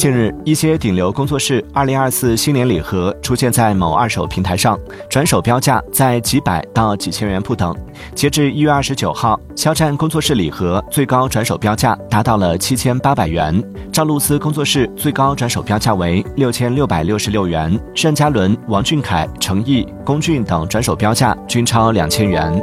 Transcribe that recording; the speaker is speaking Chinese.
近日，一些顶流工作室2024新年礼盒出现在某二手平台上，转手标价在几百到几千元不等。截至一月二十九号，肖战工作室礼盒最高转手标价达到了七千八百元，赵露思工作室最高转手标价为六千六百六十六元，单嘉伦、王俊凯、成毅、龚俊等转手标价均超两千元。